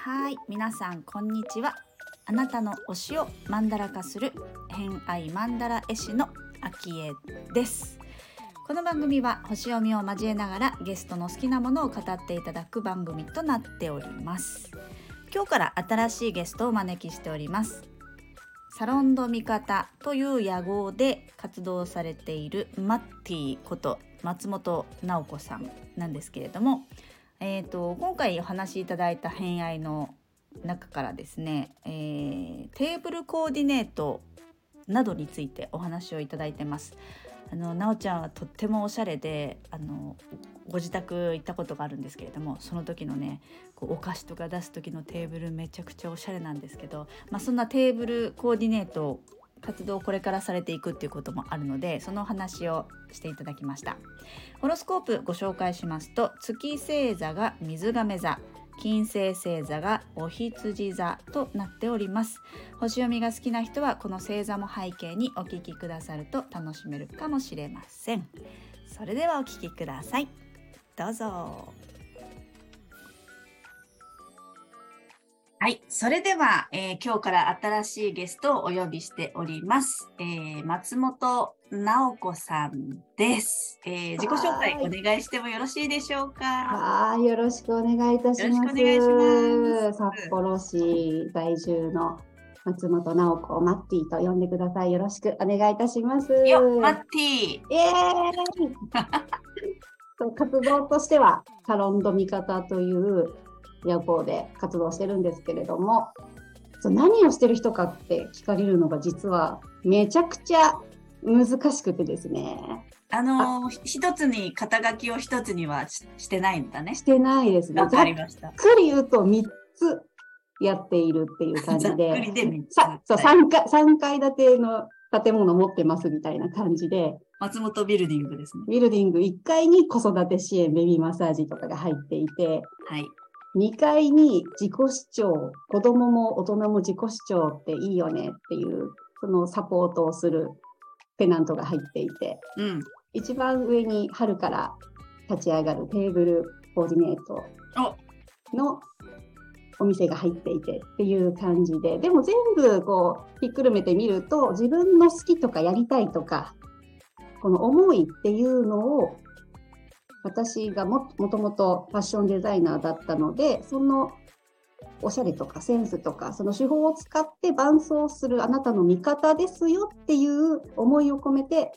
はい皆さんこんにちは。あなたの推しをマンダラ化する偏愛マンダラ絵師のアキエです。この番組は星読みを交えながらゲストの好きなものを語っていただく番組となっております。今日から新しいゲストをお招きしております。サロンド味方という屋号で活動されているマッティこと松本直子さんなんですけれども、えーと、今回お話しいただいた偏愛の中からですね、えー、テーブルコーディネートなどについてお話をいただいてます。あのなおちゃんはとってもおしゃれであのご自宅行ったことがあるんですけれどもその時のねこうお菓子とか出す時のテーブルめちゃくちゃおしゃれなんですけど、まあ、そんなテーブルコーディネート活動をこれからされていくっていうこともあるのでその話をしていただきました。ホロスコープご紹介しますと月星座が水亀座金星星座がお羊座となっております。星読みが好きな人はこの星座も背景にお聞きくださると楽しめるかもしれません。それではお聞きください。どうぞはい。それでは、えー、今日から新しいゲストをお呼びしております。えー、松本直子さんです。えー、自己紹介お願いしてもよろしいでしょうか？はい。よろしくお願いいたします。お願いします。札幌市在住の松本直子マッティと呼んでください。よろしくお願いいたします。よ、マッティ。イエーイ 活動としては、サロンド味方という夜行で活動してるんですけれども何をしてる人かって聞かれるのが実はめちゃくちゃ難しくてですね。あのー、一つに肩書きを一つにはしてないんだね。してないですね。わかりました。ざっくり言うと3つやっているっていう感じで。ざっくりで3つ。そう、3階、3階建ての建物持ってますみたいな感じで。松本ビルディングですね。ビルディング1階に子育て支援、ベビーマッサージとかが入っていて。はい。2階に自己主張、子供も大人も自己主張っていいよねっていう、そのサポートをするペナントが入っていて、うん、一番上に春から立ち上がるテーブルコーディネートのお店が入っていてっていう感じで、でも全部こうひっくるめてみると、自分の好きとかやりたいとか、この思いっていうのを私がももともとファッションデザイナーだったので、そのおしゃれとかセンスとか、その手法を使って伴走するあなたの味方ですよっていう思いを込めて、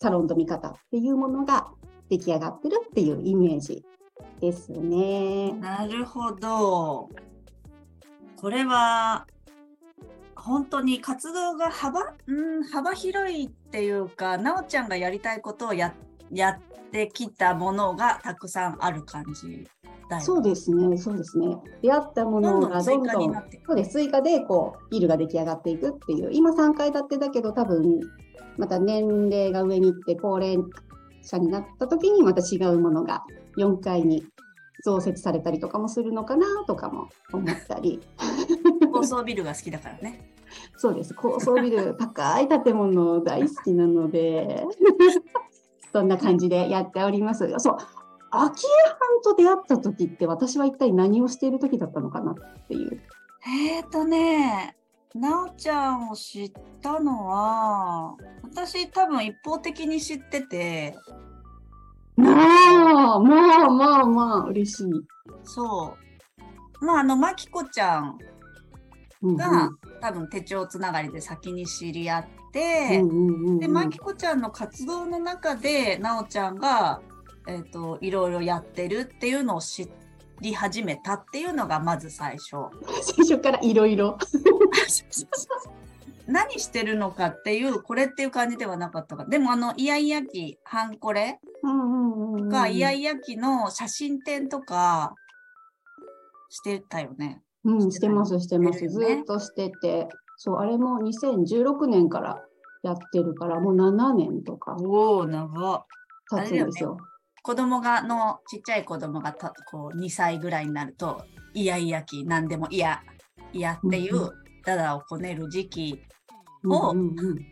サロンと味方っていうものが出来上がってるっていうイメージですね。なるほど。これは本当に活動が幅,、うん、幅広いっていうか、なおちゃんがやりたいことをややってきたものがたくさんある感じそうですね、そうですね。出会ったものがどんどん、そうです、追加でこうビルが出来上がっていくっていう、今3階建てだけど、多分また年齢が上に行って高齢者になった時にまた違うものが4階に増設されたりとかもするのかなとかも思ったり。高層ビルが好きだからね。そうです、高層ビル、高い建物大好きなので。そんな感じでやっております。そう、昭恵藩と出会った時って私は一体何をしている時だったのかなっていう。えっ、ー、とね、なおちゃんを知ったのは、私多分一方的に知ってて。まあ、まあまあまあ、嬉しい。そう。まあ、あの、まきこちゃんが、うんうん、多分手帳つながりで先に知り合って、うんうんうんうん、でまきこちゃんの活動の中でなおちゃんが、えーと、いろいろやってるっていうのを知り始めたっていうのがまず最初。最初からいろいろ。何してるのかっていうこれっていう感じではなかったかでもあのイヤイヤ期ハンコレとかイヤイヤ期の写真展とかしてたよね。うん、してます、してます。ずっとしてて、そう、あれも2016年からやってるから、もう7年とか。おお、長経つんですよ。子供がのちっちゃい子供がたこう2歳ぐらいになるとイヤイヤ期何でも嫌嫌っていうダダをこねる時期を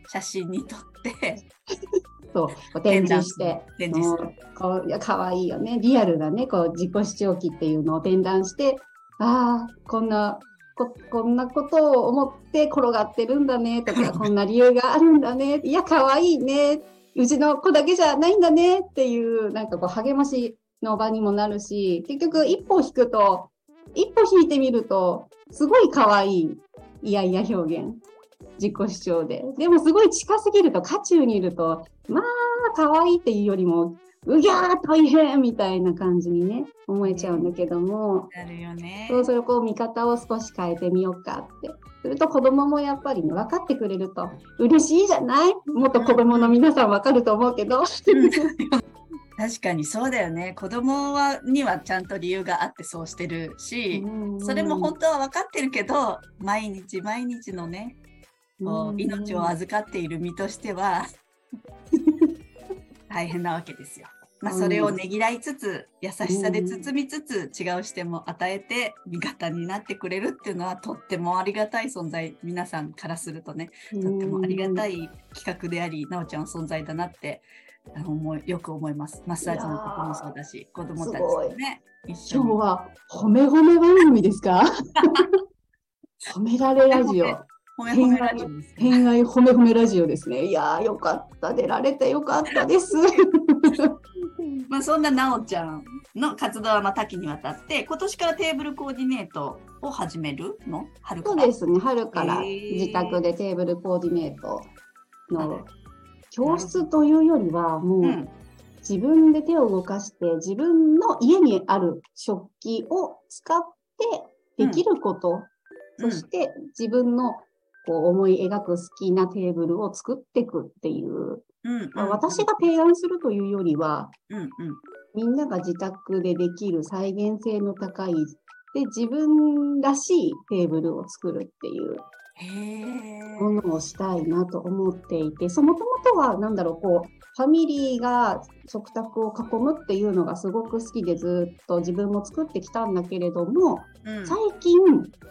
写真に撮って。そう展示して。展示する。こういや可愛いよね。リアルなねこう自己主張記っていうのを展覧してああこんなここんなことを思って転がってるんだねとか こんな理由があるんだね。いや可愛いね。うちの子だけじゃないんだね。っていうなんかこう励ましの場にもなるし結局一歩引くと一歩引いてみるとすごい可愛いいやいや表現自己主張で。でもすごい近すぎると渦中にいるとまあ可愛いっていうよりもうぎゃー大変みたいな感じにね思えちゃうんだけども、なるよね、そうそれをこう見方を少し変えてみようかって。すると子供もやっぱり、ね、分かってくれると嬉しいじゃない？もっと子供の皆さん分かると思うけど。確かにそうだよね。子供はにはちゃんと理由があってそうしてるし、それも本当は分かってるけど毎日毎日のねこう命を預かっている身としては 大変なわけですよ。まあ、それをねぎらいつつ、優しさで包みつつ、違う視点も与えて味方になってくれるっていうのはとってもありがたい存在。皆さんからするとねとってもありがたい企画でありなおちゃんの存在だなって思いよく思います。マッサージのこともそうだし子供たちとね今日は褒め褒め番組ですか？褒められラジオ褒め褒めラジオです、ね。偏愛褒め褒めラジオですね。いやー、よかった。出られてよかったです。まあそんななおちゃんの活動はま多岐にわたって、今年からテーブルコーディネートを始めるの？春そうですね。春から自宅でテーブルコーディネートの教室というよりは、もう、自分で手を動かして自分の家にある食器を使ってできること、うん、そして自分のこう思い描く好きなテーブルを作っていくっていう、うんうん、私が提案するというよりは、うんうん、みんなが自宅でできる再現性の高いで自分らしいテーブルを作るっていうものをしたいなと思っていて、そもともとは、なんだろう、こう、ファミリーが食卓を囲むっていうのがすごく好きでずっと自分も作ってきたんだけれども、うん、最近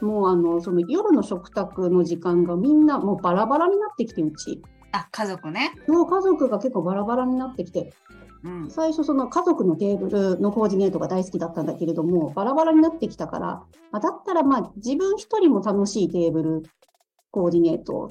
もうあのその夜の食卓の時間がみんなもうバラバラになってきてうち。あ家族ね。もう家族が結構バラバラになってきて、うん、最初その家族のテーブルのコーディネートが大好きだったんだけれどもバラバラになってきたから、まだったらまあ自分一人も楽しいテーブルコーディネート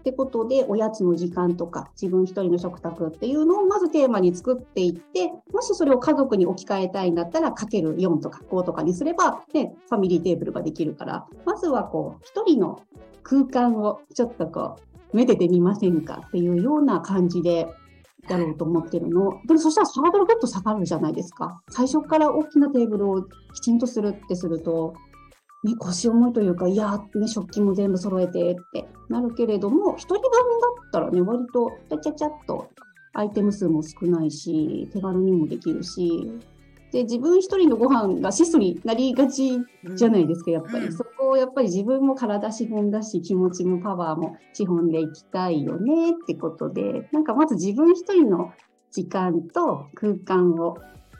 ってことで、おやつの時間とか、自分一人の食卓っていうのをまずテーマに作っていって、もしそれを家族に置き換えたいんだったら、かける4とか5とかにすれば、ね、ファミリーテーブルができるから、まずはこう、一人の空間をちょっとこう、めでてみませんかっていうような感じで、やろうと思ってるの。でもそしたらハードルぐっと下がるじゃないですか。最初から大きなテーブルをきちんとするってすると、ね、腰重いというか、いやね、食器も全部揃えてってなるけれども、一人分だったらね、割とちゃちゃちゃっとアイテム数も少ないし、手軽にもできるし、で、自分一人のご飯が質素になりがちじゃないですか、やっぱり。うん、そこをやっぱり自分も体資本だし、気持ちもパワーも資本でいきたいよねってことで、なんかまず自分一人の時間と空間を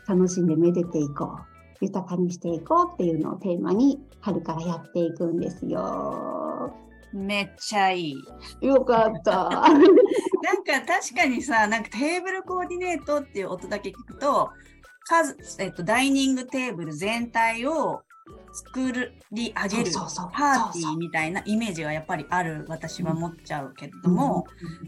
楽しんでめでていこう。豊かにしていこうっていうのをテーマに春からやっていくんですよ。めっちゃいい。よかった。なんか確かにさ、なんかテーブルコーディネートっていう音だけ聞くと、数えっと、ダイニングテーブル全体を作り上げるパーティーみたいなイメージがやっぱりある私は思っちゃうけれども、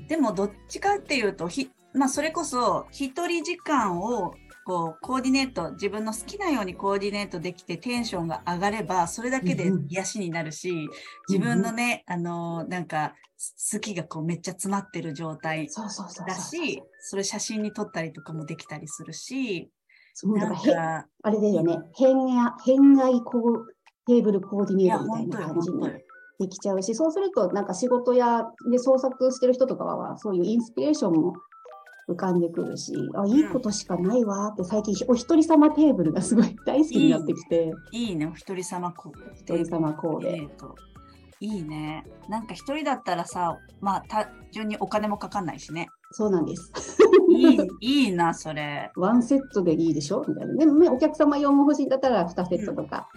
でもどっちかっていうとひ、まあ、それこそ一人時間をこうコーディネート自分の好きなようにコーディネートできてテンションが上がればそれだけで癒しになるし、自分のね、あのなんか好きがこうめっちゃ詰まってる状態だしそれ写真に撮ったりとかもできたりするしなんかあれだよね。変変外コーテーブルコーディネートみたいな感じにできちゃうしそうするとなんか仕事やで創作してる人とかはそういうインスピレーションも浮かんでくるし、あ、いいことしかないわって最近お一人様テーブルがすごい大好きになってきて。いいね、お一人様コーデ。一人様コーデ。いいね。なんか一人だったらさ、まあ単純にお金もかかんないしね。そうなんです。いいいいな、それ。ワンセットでいいでしょみたいな。でもね、お客様用も欲しいんだったら2セットとか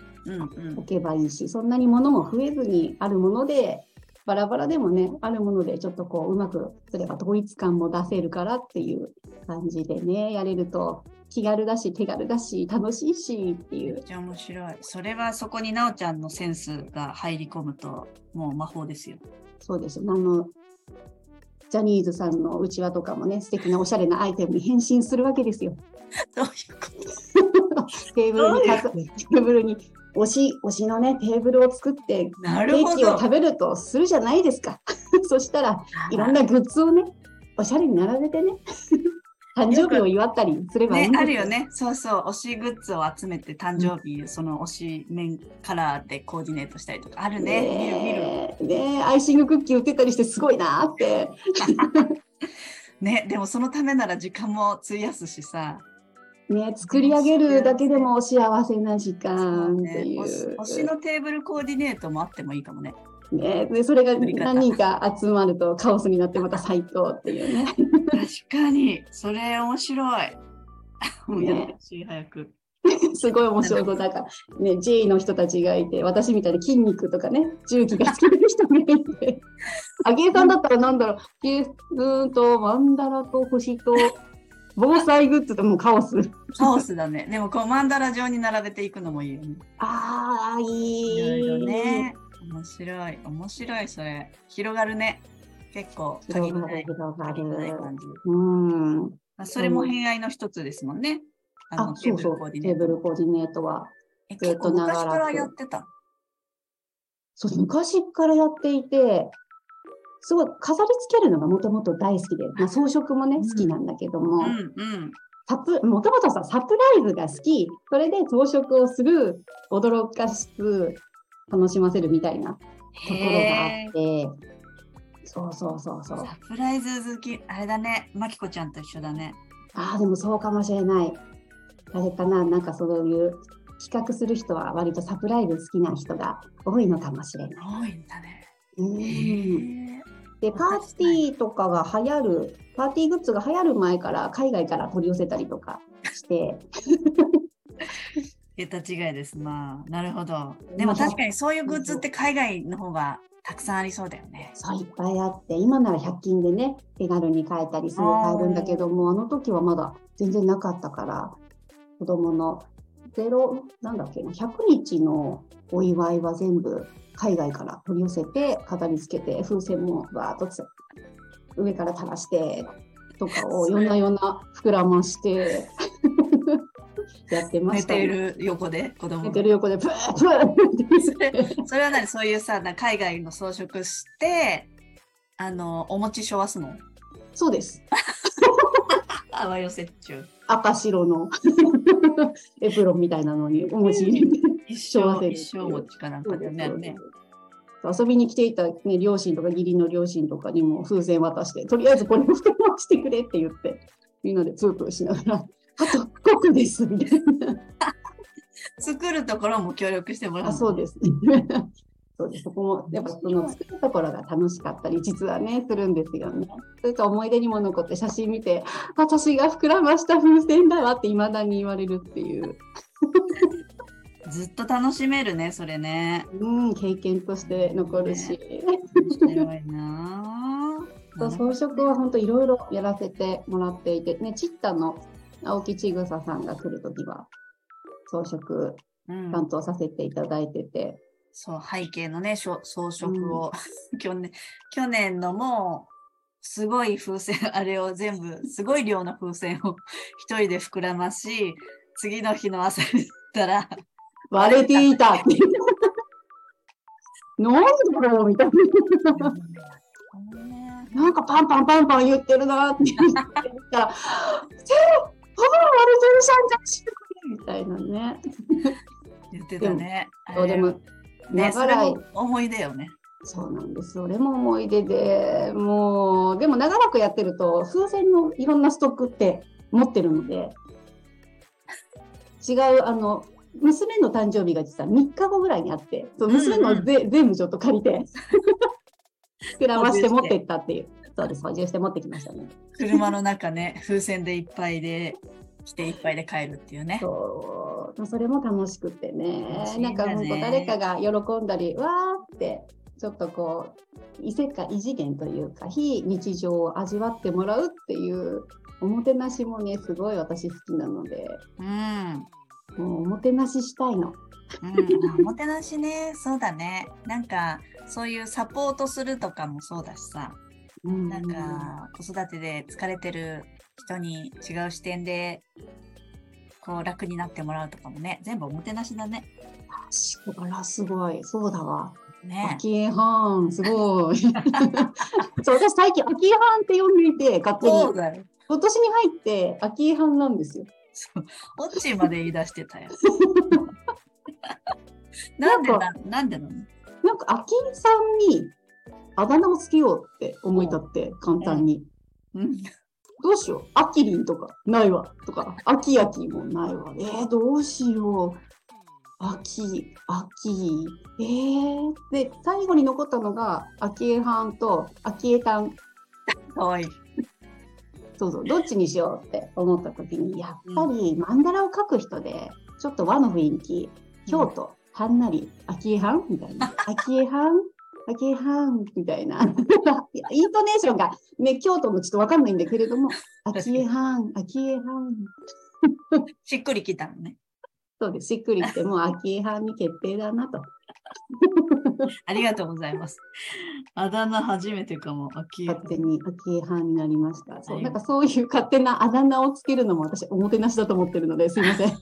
置けばいいし、そんなに物も増えずにあるものでバラバラでもね、あるものでちょっとこう、うまくすれば統一感も出せるからっていう感じでね、やれると気軽だし、手軽だし、楽しいしっていう。めっちゃ面白い。それはそこになおちゃんのセンスが入り込むと、もう魔法ですよ。そうです。あの、ジャニーズさんのうちわとかもね、素敵なおしゃれなアイテムに変身するわけですよ。どういうこと？テーブルに、テーブルに推し、推しのね、テーブルを作って、ケーキを食べるとするじゃないですか。そしたら、いろんなグッズをね、おしゃれに並べてね、誕生日を祝ったりすればね、あるよね。そうそう。推しグッズを集めて誕生日、うん、その推し面カラーでコーディネートしたりとかあるね。ね。ねアイシングクッキー売ってたりしてすごいなって。ね、でもそのためなら時間も費やすしさ。ね、作り上げるだけでも幸せな時間っていう。ね、推しのテーブルコーディネートもあってもいいかもね。ね、でそれが何人か集まるとカオスになってまた最高っていうね。確かにそれ面白い。もうやってほしい、早く。すごい面白そうだからね J の人たちがいて私みたいに筋肉とかね重機が好きな人がいて あげさんだったらなんだろうゲうんとマンダラと星と防災グッズともうカオス。カオスだね。でもこうマンダラ状に並べていくのもいいよね。ああ、いい。いろいろね。面白い。面白い、それ。広がるね。結構、限らない。広がる。感じ。うん。まあ、それも偏愛の一つですもんね。あのテーブルコーディネート。テーブルコーディネートは。ずっと長らく。昔からやってたそう、昔からやっていて、すごい飾り付けるのがもともと大好きで、まあ、装飾もね、好きなんだけども、もともとさ、サプライズが好き、それで装飾をする、驚かす、楽しませるみたいなところがあって、そうそうそうそう。サプライズ好き、あれだね、まきこちゃんと一緒だね。ああ、でもそうかもしれない。あれかな、なんかそういう企画する人は割とサプライズ好きな人が多いのかもしれない。多いんだね。うんで、パーティーとかが流行る、パーティーグッズが流行る前から海外から取り寄せたりとかして。桁違いです。まあ、なるほど。でも確かにそういうグッズって海外の方がたくさんありそうだよね。そういっぱいあって、今なら100均でね、手軽に買えたりする買えるんだけども、あの時はまだ全然なかったから、子供のゼロ、なんだっけな、100日のお祝いは全部海外から取り寄せて飾り付けて風船もバーッと上から垂らしてとかを夜な夜な膨らましてやってました、ね、寝てる横で子供寝てる横でプープーそれそれは何？そういうさ海外の装飾してあのお餅しょわすの？そうです。あわよ折衷赤白の エプロンみたいなのにお餅入れて一生一生餅かなんかでね。遊びに来ていた、ね、両親とか義理の両親とかにも風船渡して、とりあえずこれをしてくれって言って、みんなでプープーしながら、あと5個ですみたいな。作るところも協力してもらう、あそうですね。そうですそこもやっぱその作るところが楽しかったり実はねするんですよね。それと思い出にも残って写真見て私が膨らました風船だわっていまだに言われるっていう。ずっと楽しめるね、それね。うん、経験として残るし。面白いな。装飾は本当いろいろやらせてもらっていて、ね、チッタの青木千草さんが来るときは装飾担当させていただいてて。うん、そう背景のね装飾を、うん、去年去年のもうすごい風船あれを全部すごい量の風船を 一人で膨らまし次の日の朝にったら 割れていたって。なんだろうみたいな。なんかパンパンパンパン言ってるなって言ったら、パン割れてるじゃんじゃしみたいなね。言ってたね。そうでも、ね、それも思い出よね。そうなんです。それも思い出で、もう、でも長らくやってると、風船のいろんなストックって持ってるので、違う、あの、娘の誕生日が実は3日後ぐらいにあって、そう娘のぜ、うんうん、全部ちょっと借りて、膨らまして持ってったっていう。そうです、補充して持ってきましたね。車の中ね、風船でいっぱいで、来ていっぱいで帰るっていうね。そう、それも楽しくてね。なんか本当誰かが喜んだり、わーってちょっとこう異世界異次元というか非日常を味わってもらうっていうおもてなしもねすごい私好きなので、うん、もうおもてなししたいの。うん、おもてなしね。そうだね。なんかそういうサポートするとかもそうだしさ、うん、なんか子育てで疲れてる人に違う視点でこう楽になってもらうとかもね全部おもてなしだね。あらすごいそうだわ。ね、秋江藩すごい。そう私最近秋江藩って呼んでいて勝手に。今年に入って秋江藩なんですよ。そうオッチーまで言い出してたよ。なんでななんでなの？なんか秋江さんにあだ名をつけようって思い立って簡単に。うん、どうしよう。アキリンとかないわ。とか、アキアキもないわ。えー、どうしよう。秋、秋、えー、で、最後に残ったのが、秋江藩と秋江丹。かわいい。そうそう、どっちにしようって思った時に、やっぱり曼荼羅を描く人で、ちょっと和の雰囲気、京都、はんなり、秋江藩みたいな。秋江藩秋藩みたいな イントネーションが、ね、京都のちょっとわかんないんだけれども、秋藩、秋藩。しっくりきたのね。そうです。しっくりきて、もう秋藩に決定だなと。ありがとうございます。あだ名初めてかも。秋勝手に秋藩になりました。そう、なんかそういう勝手なあだ名をつけるのも私おもてなしだと思ってるのですいません。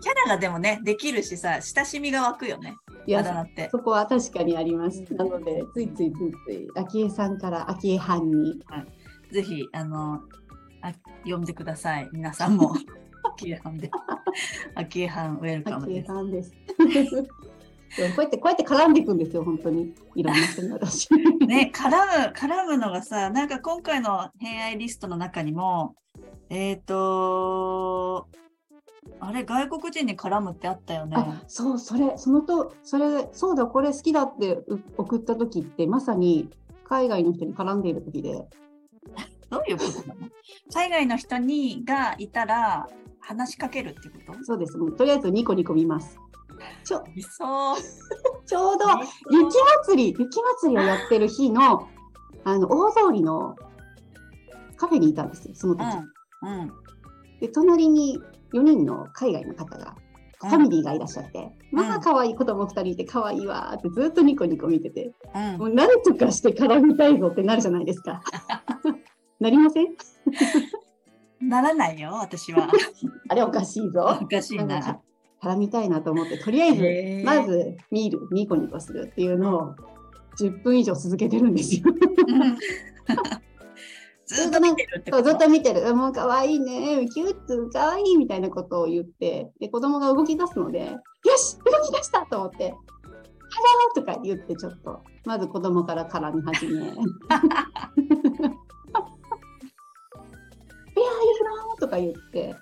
キャラがでもね、できるしさ、親しみが湧くよね。いや、そこは確かにあります。うん、なので、ついついついつい、昭恵さんから昭恵藩に。はい、ぜひ、あの、あ呼んでください。皆さんも。昭恵藩で。昭恵藩ウェルカムです。藩です。こうやってこうやって絡んでいくんですよ、本当に。いろんな人に私。ね、絡む、絡むのがさ、なんか今回の偏愛リストの中にも、えっ、ー、と、あれ外国人に絡むってあったよね。そうそれそのとそれそうだこれ好きだって送った時ってまさに海外の人に絡んでいる時で。どういうことなの？海外の人にがいたら話しかけるってこと？そうです。もうとりあえずニコニコ見ます。ちょそう ちょうど雪祭り雪祭りをやってる日のあの大通りのカフェにいたんですよその時。うん、うん、で隣に4人の海外の方が、ファミリーがいらっしゃって、うん、まあ可愛い子供2人いて可愛いわってずっとニコニコ見てて、うん、もう何とかして絡みたいぞってなるじゃないですか。なりません？ならないよ、私は。あれおかしいぞ。おかしいな。絡みたいなと思って、とりあえず、まず見る、ニコニコするっていうのを10分以上続けてるんですよ。ずっと見てるってこと？ずっと見てる。もう可愛いね、キュッと可愛いみたいなことを言って、で子供が動き出すので、よし動き出したと思って、ハローとか言ってちょっと、まず子供から絡み始め。ペアイフローとか言って、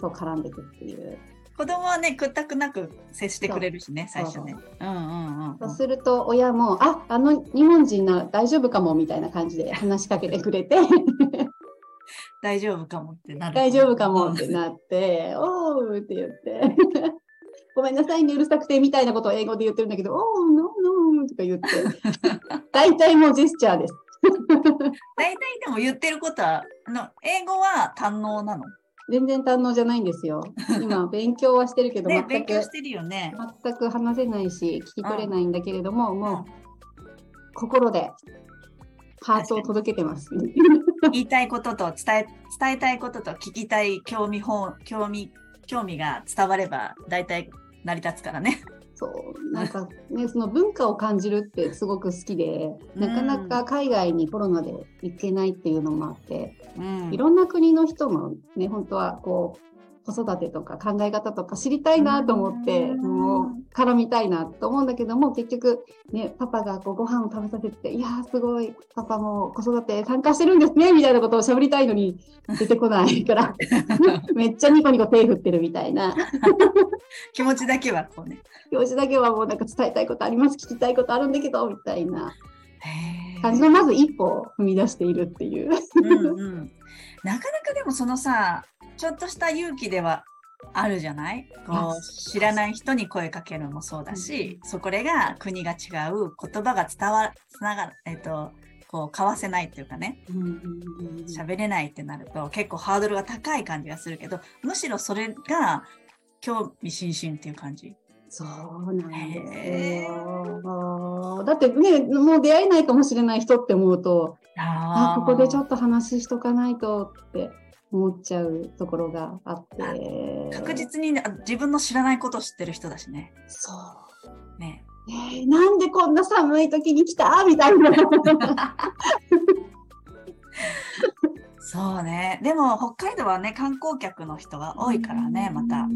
そう絡んでいくっていう。子供はね、くったくなく接してくれるしね、最初ね。うんうんうん。そうすると、親も、ああの日本人な大丈夫かもみたいな感じで話しかけてくれて 大丈夫かもってなる。大丈夫かもってなって、おうって言って。ごめんなさいね、うるさくてみたいなことを英語で言ってるんだけど、おう、ノーノーとか言って、大体もうジェスチャーです。大体でも言ってることは、あの英語は堪能なの？全然堪能じゃないんですよ。今勉強はしてるけど、ね、全くしてるよね。全く話せないし聞き取れないんだけれども、うん、もう、心でハートを届けてます。言いたいことと伝え伝えたいことと聞きたい興味本興味興味が伝われば大体成り立つからね。そう。なんかねその文化を感じるってすごく好きで、なかなか海外にコロナで行けないっていうのもあって、うん、いろんな国の人のね本当はこう子育てとか考え方とか知りたいなと思って、もう絡みたいなと思うんだけども結局ねパパがこうご飯を食べさせていやーすごいパパも子育て参加してるんですねみたいなことをしゃべりたいのに 出てこないから めっちゃニコニコ手振ってるみたいな。気持ちだけはこうね。気持ちだけはもうなんか伝えたいことあります聞きたいことあるんだけどみたいな。感じのまず一歩を踏み出しているっていう。うん、うん、なかなかでもそのさちょっとした勇気ではあるじゃない？こう知らない人に声かけるのもそうだし、うん、そこれが国が違う言葉が伝わつながる、えっ、ー、とこう交わせないっていうかね。喋、れないってなると結構ハードルが高い感じがするけどむしろそれが興味津々っていう感じ。そうなんですよ。だってね、もう出会えないかもしれない人って思うと、あここでちょっと話しとかないとって思っちゃうところがあって。確実に自分の知らないことを知ってる人だしね。そう。ね。えー、なんでこんな寒い時に来た？みたいな。そうね。でも北海道はね、観光客の人が多いからね、また。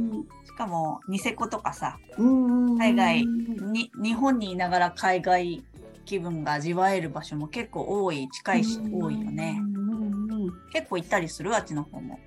しかもニセコとかさ、海外に、日本にいながら海外気分が味わえる場所も結構多い、近いし、多いよね。結構行ったりする？あっちの方も。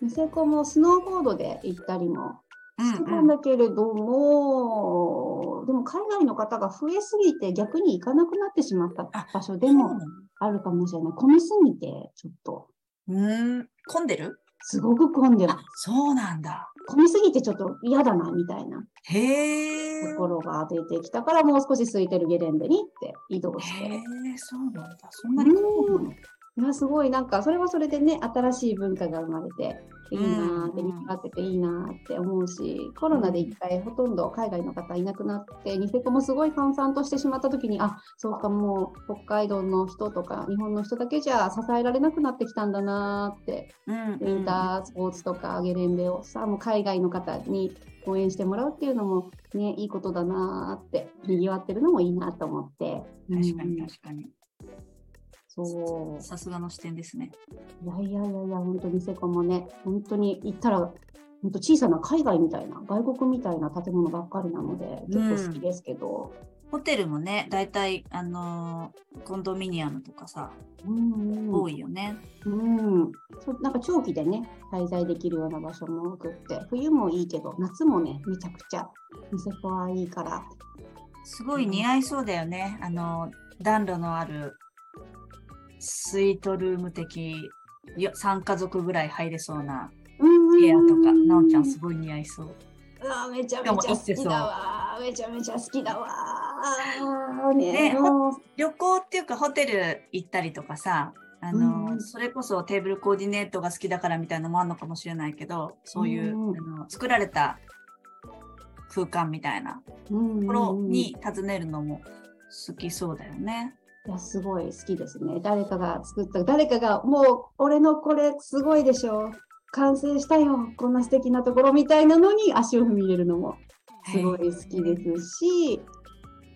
ニセコもスノーボードで行ったりもしてたんだけれども、うんうん、でも海外の方が増えすぎて逆に行かなくなってしまった場所でもあるかもしれない。混みすぎて、ちょっと。うん、混んでる？すごく混んでる。そうなんだ。混みすぎてちょっと嫌だな、みたいな。へところが出てきたから、もう少し空いてるゲレンデにって移動して。へそうなんだ。そんなに混むの？いやすごい。なんかそれはそれでね新しい文化が生まれていいなってにぎわってていいなって思うしコロナで一回ほとんど海外の方いなくなってニセコもすごい閑散としてしまった時にあそうかもう北海道の人とか日本の人だけじゃ支えられなくなってきたんだなって、うん、ウィンタースポーツとかゲレンデをさもう海外の方に応援してもらうっていうのもねいいことだなってにぎわってるのもいいなと思って。確かに確かに、そう。さすがの視点ですね。いやいやいやいや、本当にセコもね、本当に行ったら、本当小さな海外みたいな、外国みたいな建物ばっかりなので、結構好きですけど。うん、ホテルもね、大体、あのー、コンドミニアムとかさ、うんうん、多いよね。うん。そなんか長期でね、滞在できるような場所も多くって、冬もいいけど、夏もね、めちゃくちゃニセコはいいから。すごい似合いそうだよね。あの、暖炉のあるスイートルーム的3家族ぐらい入れそうな部屋とか、なおちゃんすごい似合いそう。うわめちゃめちゃ好きだわ。めちゃめちゃ好きだわ。ね、旅行っていうかホテル行ったりとかさ、あの、うん、それこそテーブルコーディネートが好きだからみたいなのもあるのかもしれないけど、そういう、うん、あの作られた空間みたいなところに訪ねるのも好きそうだよね。いや、すごい好きですね。誰かが作った、誰かが、もう、俺のこれすごいでしょ。完成したよ。こんな素敵なところみたいなのに足を踏み入れるのもすごい好きですし、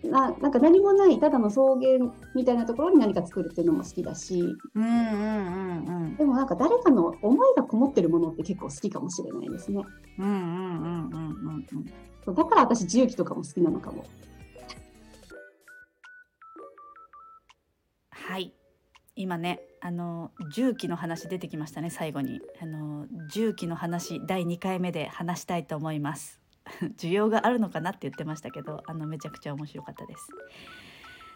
ななんか何もないただの草原みたいなところに何か作るっていうのも好きだし、うんうんうんうん、でもなんか誰かの思いがこもってるものって結構好きかもしれないですね。うんうんうんうんうん、だから私重機とかも好きなのかも。はい。今ねあの重機の話出てきましたね最後に。あの重機の話第2回目で話したいと思います。需要があるのかなって言ってましたけどあのめちゃくちゃ面白かったです。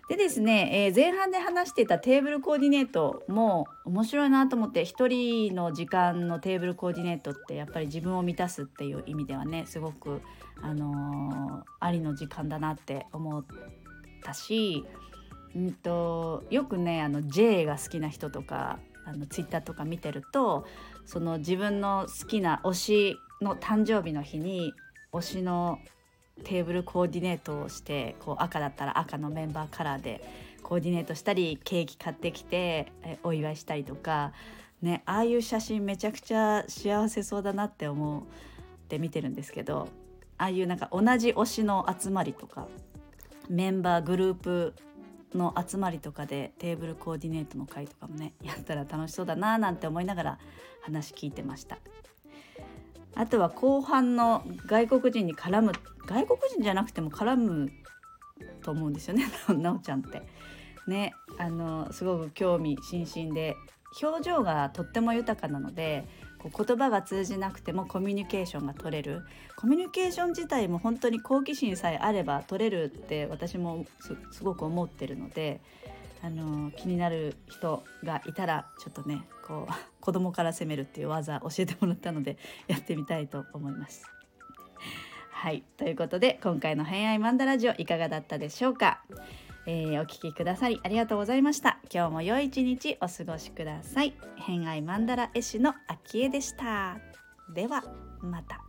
でですね、えー、前半で話していたテーブルコーディネートも面白いなと思って1人の時間のテーブルコーディネートってやっぱり自分を満たすっていう意味ではねすごく、あのー、ありの時間だなって思ったしうんとよくねあの J が好きな人とかあのツイッターとか見てるとその自分の好きな推しの誕生日の日に推しのテーブルコーディネートをしてこう赤だったら赤のメンバーカラーでコーディネートしたりケーキ買ってきてえお祝いしたりとか、ね、ああいう写真めちゃくちゃ幸せそうだなって思って見てるんですけどああいうなんか同じ推しの集まりとかメンバーグループの集まりとかでテーブルコーディネートの会とかもねやったら楽しそうだななんて思いながら話聞いてました。あとは後半の外国人に絡む外国人じゃなくても絡むと思うんですよね なおちゃんって。ねあのすごく興味津々で表情がとっても豊かなのでこう言葉が通じなくてもコミュニケーションが取れる。コミュニケーション自体も本当に好奇心さえあれば取れるって私もすごく思ってるのであの気になる人がいたらちょっとねこう 子供から攻めるっていう技教えてもらったのでやってみたいと思います。はい。ということで今回の「偏愛マンダラジオ」いかがだったでしょうか、えー、お聴きくださりありがとうございました。今日も良い一日お過ごしください。偏愛マンダラ絵師の秋江でした。ではまた。